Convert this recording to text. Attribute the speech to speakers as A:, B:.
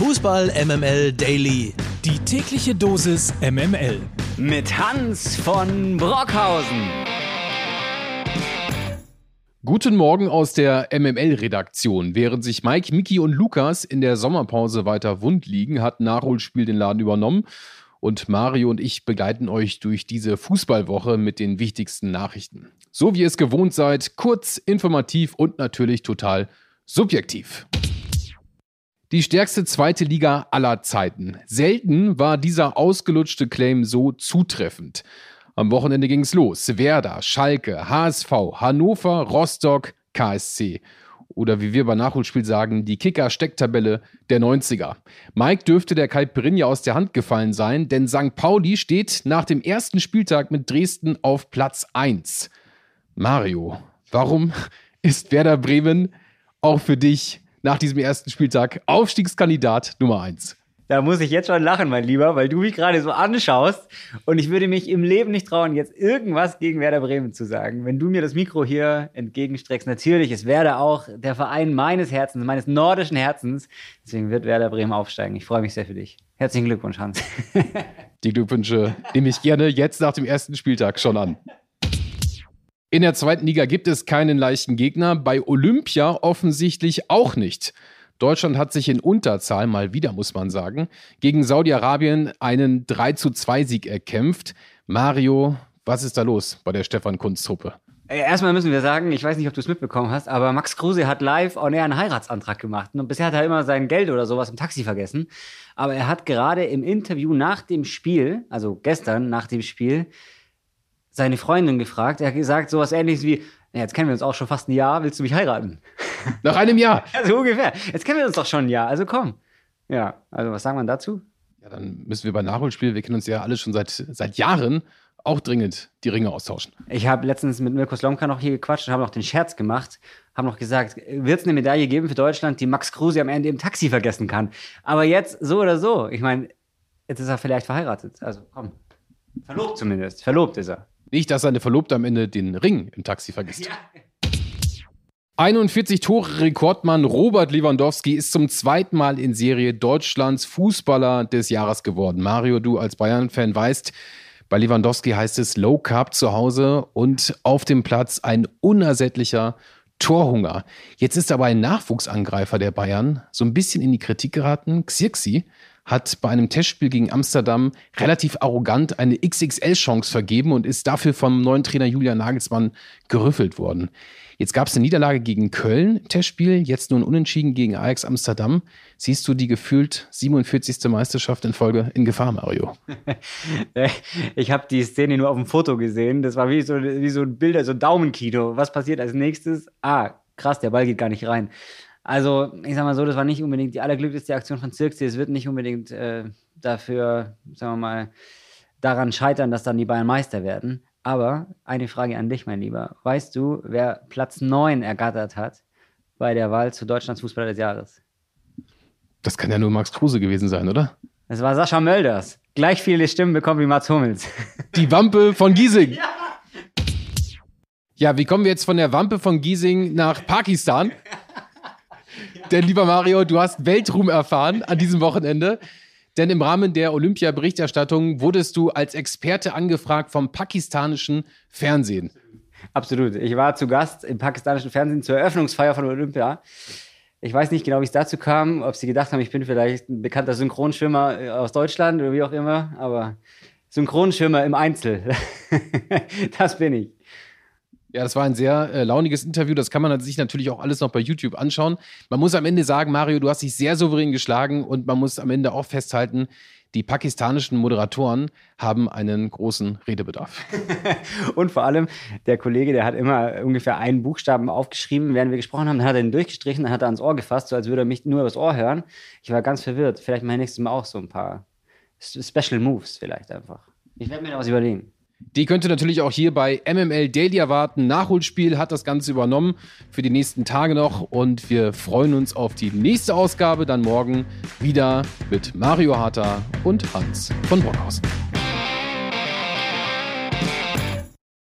A: Fußball MML Daily.
B: Die tägliche Dosis MML.
C: Mit Hans von Brockhausen.
D: Guten Morgen aus der MML-Redaktion. Während sich Mike, Miki und Lukas in der Sommerpause weiter wund liegen, hat Nachholspiel den Laden übernommen. Und Mario und ich begleiten euch durch diese Fußballwoche mit den wichtigsten Nachrichten. So wie ihr es gewohnt seid, kurz, informativ und natürlich total subjektiv. Die stärkste zweite Liga aller Zeiten. Selten war dieser ausgelutschte Claim so zutreffend. Am Wochenende ging es los. Werder, Schalke, HSV, Hannover, Rostock, KSC. Oder wie wir bei Nachholspiel sagen, die Kicker-Stecktabelle der 90er. Mike dürfte der Caipirinha aus der Hand gefallen sein, denn St. Pauli steht nach dem ersten Spieltag mit Dresden auf Platz 1. Mario, warum ist Werder Bremen auch für dich nach diesem ersten Spieltag Aufstiegskandidat Nummer 1.
C: Da muss ich jetzt schon lachen, mein Lieber, weil du mich gerade so anschaust und ich würde mich im Leben nicht trauen, jetzt irgendwas gegen Werder Bremen zu sagen. Wenn du mir das Mikro hier entgegenstreckst, natürlich ist Werder auch der Verein meines Herzens, meines nordischen Herzens. Deswegen wird Werder Bremen aufsteigen. Ich freue mich sehr für dich. Herzlichen Glückwunsch, Hans.
D: Die Glückwünsche nehme ich gerne jetzt nach dem ersten Spieltag schon an. In der zweiten Liga gibt es keinen leichten Gegner, bei Olympia offensichtlich auch nicht. Deutschland hat sich in Unterzahl, mal wieder muss man sagen, gegen Saudi-Arabien einen 3 zu 2 Sieg erkämpft. Mario, was ist da los bei der Stefan Kunz-Truppe?
C: Äh, erstmal müssen wir sagen, ich weiß nicht, ob du es mitbekommen hast, aber Max Kruse hat live on air einen Heiratsantrag gemacht. Und bisher hat er immer sein Geld oder sowas im Taxi vergessen. Aber er hat gerade im Interview nach dem Spiel, also gestern nach dem Spiel, seine Freundin gefragt. Er hat gesagt, sowas ähnliches wie, ja, jetzt kennen wir uns auch schon fast ein Jahr, willst du mich heiraten?
D: Nach einem Jahr.
C: Also ungefähr. Jetzt kennen wir uns doch schon ein Jahr, also komm. Ja, also was sagen wir dazu?
D: Ja, dann müssen wir bei Nachholspiel, wir kennen uns ja alle schon seit, seit Jahren, auch dringend die Ringe austauschen.
C: Ich habe letztens mit Mirko Slomka noch hier gequatscht und habe noch den Scherz gemacht, habe noch gesagt, wird es eine Medaille geben für Deutschland, die Max Kruse am Ende im Taxi vergessen kann. Aber jetzt so oder so, ich meine, jetzt ist er vielleicht verheiratet. Also komm. Verlobt zumindest. Verlobt ist er.
D: Nicht, dass seine Verlobte am Ende den Ring im Taxi vergisst. Ja. 41 Tore Rekordmann Robert Lewandowski ist zum zweiten Mal in Serie Deutschlands Fußballer des Jahres geworden. Mario, du als Bayern-Fan weißt, bei Lewandowski heißt es Low Carb zu Hause und auf dem Platz ein unersättlicher Torhunger. Jetzt ist aber ein Nachwuchsangreifer der Bayern so ein bisschen in die Kritik geraten. Xirxi hat bei einem Testspiel gegen Amsterdam relativ arrogant eine XXL-Chance vergeben und ist dafür vom neuen Trainer Julian Nagelsmann gerüffelt worden. Jetzt gab es eine Niederlage gegen Köln, Testspiel, jetzt nur ein Unentschieden gegen Ajax Amsterdam. Siehst du die gefühlt 47. Meisterschaft in Folge in Gefahr, Mario?
C: ich habe die Szene nur auf dem Foto gesehen. Das war wie so, wie so ein Bilder, so ein Daumenkino. Was passiert als nächstes? Ah, krass, der Ball geht gar nicht rein. Also, ich sag mal so, das war nicht unbedingt die allerglücklichste Aktion von Zirkzee. Es wird nicht unbedingt äh, dafür, sagen wir mal, daran scheitern, dass dann die Bayern Meister werden. Aber eine Frage an dich, mein Lieber. Weißt du, wer Platz 9 ergattert hat bei der Wahl zu Deutschlands Fußballer des Jahres?
D: Das kann ja nur Max Kruse gewesen sein, oder?
C: Es war Sascha Mölders. Gleich viele Stimmen bekommen wie Mats Hummels.
D: Die Wampe von Giesing. Ja. ja, wie kommen wir jetzt von der Wampe von Giesing nach Pakistan? Denn lieber Mario, du hast Weltruhm erfahren an diesem Wochenende. Denn im Rahmen der Olympia-Berichterstattung wurdest du als Experte angefragt vom pakistanischen Fernsehen.
C: Absolut. Ich war zu Gast im pakistanischen Fernsehen zur Eröffnungsfeier von Olympia. Ich weiß nicht genau, wie es dazu kam, ob sie gedacht haben, ich bin vielleicht ein bekannter Synchronschwimmer äh, aus Deutschland oder wie auch immer, aber Synchronschwimmer im Einzel. das bin ich.
D: Ja, das war ein sehr äh, launiges Interview. Das kann man sich natürlich auch alles noch bei YouTube anschauen. Man muss am Ende sagen, Mario, du hast dich sehr souverän geschlagen und man muss am Ende auch festhalten, die pakistanischen Moderatoren haben einen großen Redebedarf.
C: und vor allem, der Kollege, der hat immer ungefähr einen Buchstaben aufgeschrieben, während wir gesprochen haben, dann hat er ihn durchgestrichen, dann hat er ans Ohr gefasst, so als würde er mich nur übers Ohr hören. Ich war ganz verwirrt. Vielleicht mein nächstes Mal auch so ein paar Special Moves vielleicht einfach. Ich werde mir da was überlegen.
D: Die könnt ihr natürlich auch hier bei MML Daily erwarten. Nachholspiel hat das Ganze übernommen für die nächsten Tage noch und wir freuen uns auf die nächste Ausgabe dann morgen wieder mit Mario Harter und Hans von Brockhausen.